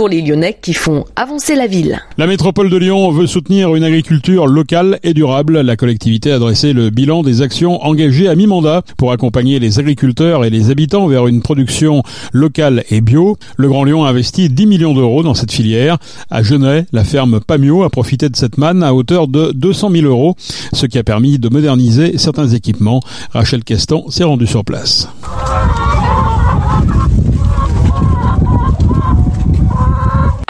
pour les Lyonnais qui font avancer la ville. La métropole de Lyon veut soutenir une agriculture locale et durable. La collectivité a dressé le bilan des actions engagées à mi-mandat pour accompagner les agriculteurs et les habitants vers une production locale et bio. Le Grand Lyon a investi 10 millions d'euros dans cette filière. À Genève, la ferme Pamio a profité de cette manne à hauteur de 200 000 euros, ce qui a permis de moderniser certains équipements. Rachel Kestan s'est rendue sur place.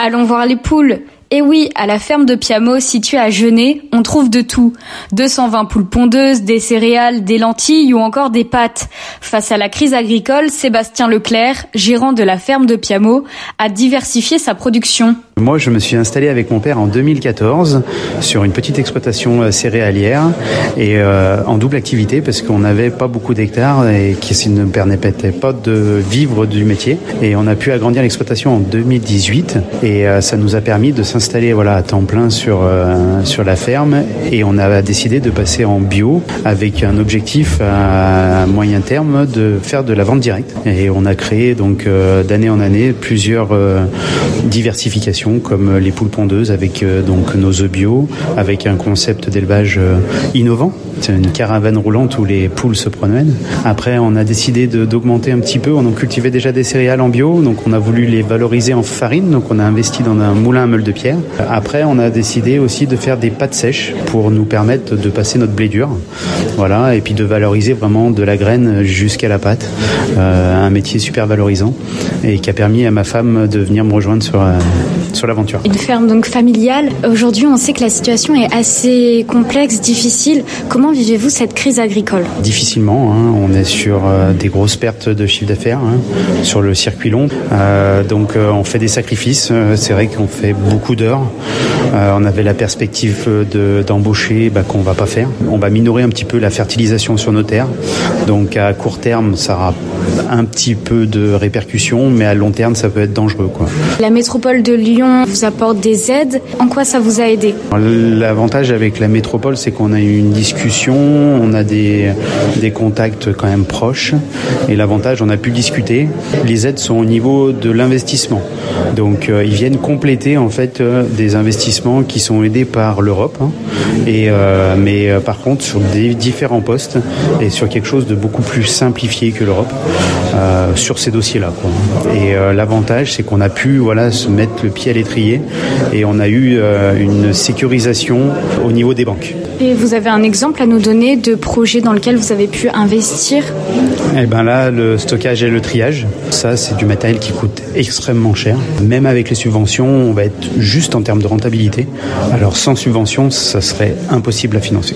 Allons voir les poules. Et oui, à la ferme de Piamo, située à Genet, on trouve de tout. 220 poules pondeuses, des céréales, des lentilles ou encore des pâtes. Face à la crise agricole, Sébastien Leclerc, gérant de la ferme de Piamo, a diversifié sa production. Moi, je me suis installé avec mon père en 2014 sur une petite exploitation euh, céréalière et euh, en double activité parce qu'on n'avait pas beaucoup d'hectares et qui ne permettait pas de vivre du métier. Et on a pu agrandir l'exploitation en 2018 et euh, ça nous a permis de s'installer voilà à temps plein sur sur la ferme et on a décidé de passer en bio avec un objectif à moyen terme de faire de la vente directe. Et on a créé donc d'année en année plusieurs diversifications comme les poules pondeuses avec euh, donc nos œufs bio, avec un concept d'élevage euh, innovant. C'est une caravane roulante où les poules se promènent. Après, on a décidé d'augmenter un petit peu. On a cultivé déjà des céréales en bio, donc on a voulu les valoriser en farine. Donc on a investi dans un moulin à meule de pierre. Après, on a décidé aussi de faire des pâtes sèches pour nous permettre de passer notre blé dur. Voilà, et puis de valoriser vraiment de la graine jusqu'à la pâte. Euh, un métier super valorisant et qui a permis à ma femme de venir me rejoindre sur, sur l'aventure. Une ferme donc familiale. Aujourd'hui, on sait que la situation est assez complexe, difficile. Comment vivez-vous cette crise agricole? Difficilement. Hein. On est sur euh, des grosses pertes de chiffre d'affaires hein, sur le circuit long. Euh, donc, euh, on fait des sacrifices. C'est vrai qu'on fait beaucoup d'heures. on avait la perspective d'embaucher bah, qu'on va pas faire. On va minorer un petit peu la fertilisation sur nos terres. Donc, à court terme, ça aura un petit peu de répercussions, mais à long terme, ça peut être dangereux. Quoi. La métropole de Lyon vous apporte des aides. En quoi ça vous a aidé L'avantage avec la métropole, c'est qu'on a eu une discussion, on a des, contacts quand même proches. Et l'avantage, on a pu discuter. Les aides sont au niveau de l'investissement. Donc euh, ils viennent compléter en fait euh, des investissements qui sont aidés par l'Europe. Hein. euh, mais par contre sur des différents postes et sur quelque chose de beaucoup plus simplifié que l'Europe sur ces dossiers-là. Et l'avantage, c'est qu'on a pu voilà se mettre le pied et on a eu euh, une sécurisation au niveau des banques. Et vous avez un exemple à nous donner de projet dans lequel vous avez pu investir Eh bien là, le stockage et le triage, ça c'est du matériel qui coûte extrêmement cher. Même avec les subventions, on va être juste en termes de rentabilité. Alors sans subvention, ça serait impossible à financer.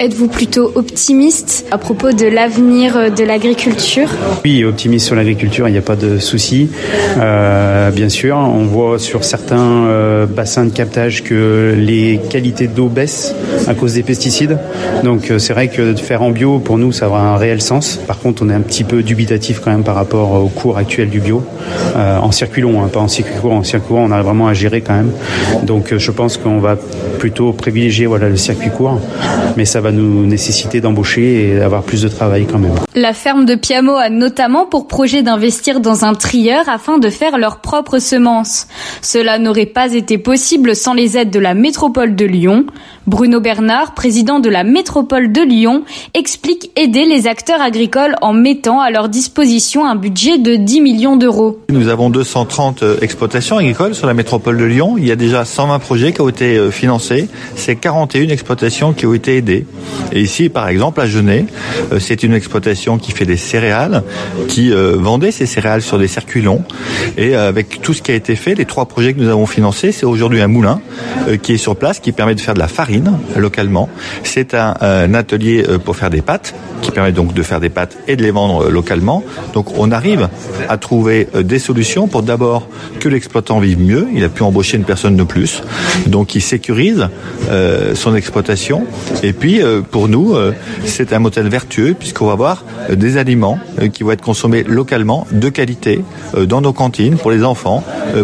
Êtes-vous plutôt optimiste à propos de l'avenir de l'agriculture? Oui, optimiste sur l'agriculture, il n'y a pas de souci. Euh, bien sûr, on voit sur certains euh, bassins de captage que les qualités d'eau baissent à cause des pesticides. Donc euh, c'est vrai que de faire en bio, pour nous, ça aura un réel sens. Par contre, on est un petit peu dubitatif quand même par rapport au cours actuel du bio. Euh, en circuit long, hein, pas en circuit court. En circuit court, on a vraiment à gérer quand même. Donc je pense qu'on va plutôt privilégier voilà, le circuit court. Mais ça va nous nécessiter d'embaucher et d'avoir plus de travail quand même. La ferme de Piamo a notamment pour projet d'investir dans un trieur afin de faire leurs propres semences. Cela n'aurait pas été possible sans les aides de la métropole de Lyon. Bruno Bernard, président de la métropole de Lyon, explique aider les acteurs agricoles en mettant à leur disposition un budget de 10 millions d'euros. Nous avons 230 euh, exploitations agricoles sur la métropole de Lyon. Il y a déjà 120 projets qui ont été euh, financés. C'est 41 exploitations qui ont été aidées. Et ici, par exemple, à Genet, euh, c'est une exploitation qui fait des céréales, qui vendait ces céréales sur des circuits longs. Et avec tout ce qui a été fait, les trois projets que nous avons financés, c'est aujourd'hui un moulin qui est sur place, qui permet de faire de la farine localement. C'est un, un, atelier pour faire des pâtes, qui permet donc de faire des pâtes et de les vendre localement. Donc on arrive à trouver des solutions pour d'abord que l'exploitant vive mieux. Il a pu embaucher une personne de plus, donc il sécurise euh, son exploitation. Et puis pour nous, c'est un modèle vertueux puisqu'on va avoir euh, des aliments euh, qui vont être consommés localement, de qualité, euh, dans nos cantines, pour les enfants,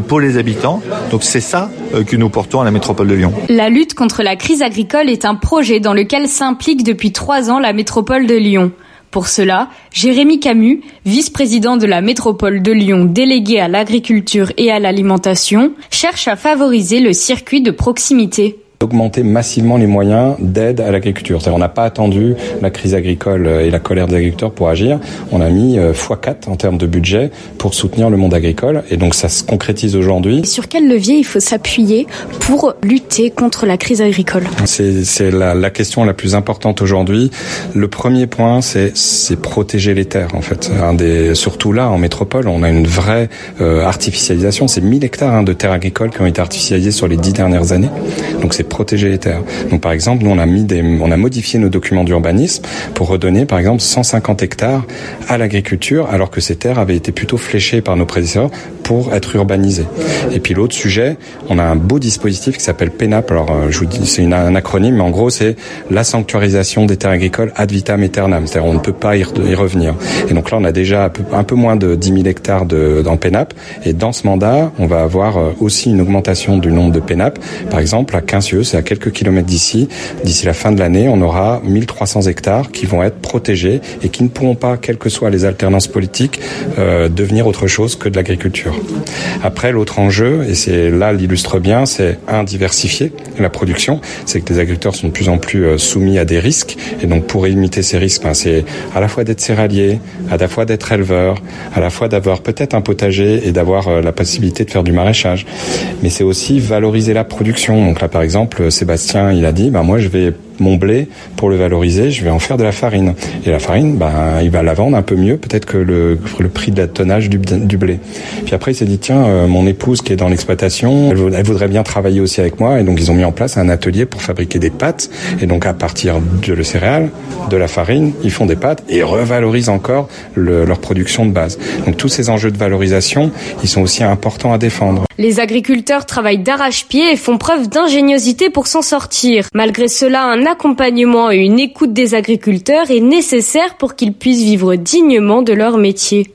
pour les habitants. Donc c'est ça que nous portons à la métropole de Lyon. La lutte contre la crise agricole est un projet dans lequel s'implique depuis trois ans la métropole de Lyon. Pour cela, Jérémy Camus, vice-président de la métropole de Lyon délégué à l'agriculture et à l'alimentation, cherche à favoriser le circuit de proximité augmenter massivement les moyens d'aide à l'agriculture. On n'a pas attendu la crise agricole et la colère des agriculteurs pour agir. On a mis x4 euh, en termes de budget pour soutenir le monde agricole et donc ça se concrétise aujourd'hui. Sur quel levier il faut s'appuyer pour lutter contre la crise agricole? C'est la, la, question la plus importante aujourd'hui. Le premier point, c'est protéger les terres en fait. Un des, surtout là, en métropole, on a une vraie euh, artificialisation. C'est 1000 hectares hein, de terres agricoles qui ont été artificialisées sur les dix dernières années. Donc c'est protéger les terres. Donc par exemple, nous on a mis des, on a modifié nos documents d'urbanisme pour redonner par exemple 150 hectares à l'agriculture, alors que ces terres avaient été plutôt fléchées par nos prédécesseurs être urbanisées. Et puis l'autre sujet, on a un beau dispositif qui s'appelle PENAP. Alors euh, je vous dis, c'est un acronyme, mais en gros c'est la sanctuarisation des terres agricoles ad vitam aeternam. C'est-à-dire on ne peut pas y, revenir. Et donc là on a déjà un peu, moins de 10 000 hectares de, dans PENAP. Et dans ce mandat, on va avoir euh, aussi une augmentation du nombre de PENAP. Par exemple, à 15 c'est à quelques kilomètres d'ici. D'ici la fin de l'année, on aura 1300 hectares qui vont être protégés et qui ne pourront pas, quelles que soient les alternances politiques, euh, devenir autre chose que de l'agriculture. Après, l'autre enjeu, et c'est là l'illustre bien, c'est un diversifier la production. C'est que les agriculteurs sont de plus en plus euh, soumis à des risques et donc pour limiter ces risques, ben, c'est à la fois d'être céréalier, à la fois d'être éleveur, à la fois d'avoir peut-être un potager et d'avoir euh, la possibilité de faire du maraîchage. Mais c'est aussi valoriser la production. Donc là, par exemple Sébastien, il a dit, bah moi je vais mon blé, pour le valoriser, je vais en faire de la farine. Et la farine, ben, il va la vendre un peu mieux, peut-être que le, le, prix de la tonnage du, du, blé. Puis après, il s'est dit, tiens, euh, mon épouse qui est dans l'exploitation, elle, voudrait bien travailler aussi avec moi. Et donc, ils ont mis en place un atelier pour fabriquer des pâtes. Et donc, à partir de le céréal, de la farine, ils font des pâtes et revalorisent encore le, leur production de base. Donc, tous ces enjeux de valorisation, ils sont aussi importants à défendre. Les agriculteurs travaillent d'arrache-pied et font preuve d'ingéniosité pour s'en sortir. Malgré cela, un accompagnement et une écoute des agriculteurs est nécessaire pour qu'ils puissent vivre dignement de leur métier.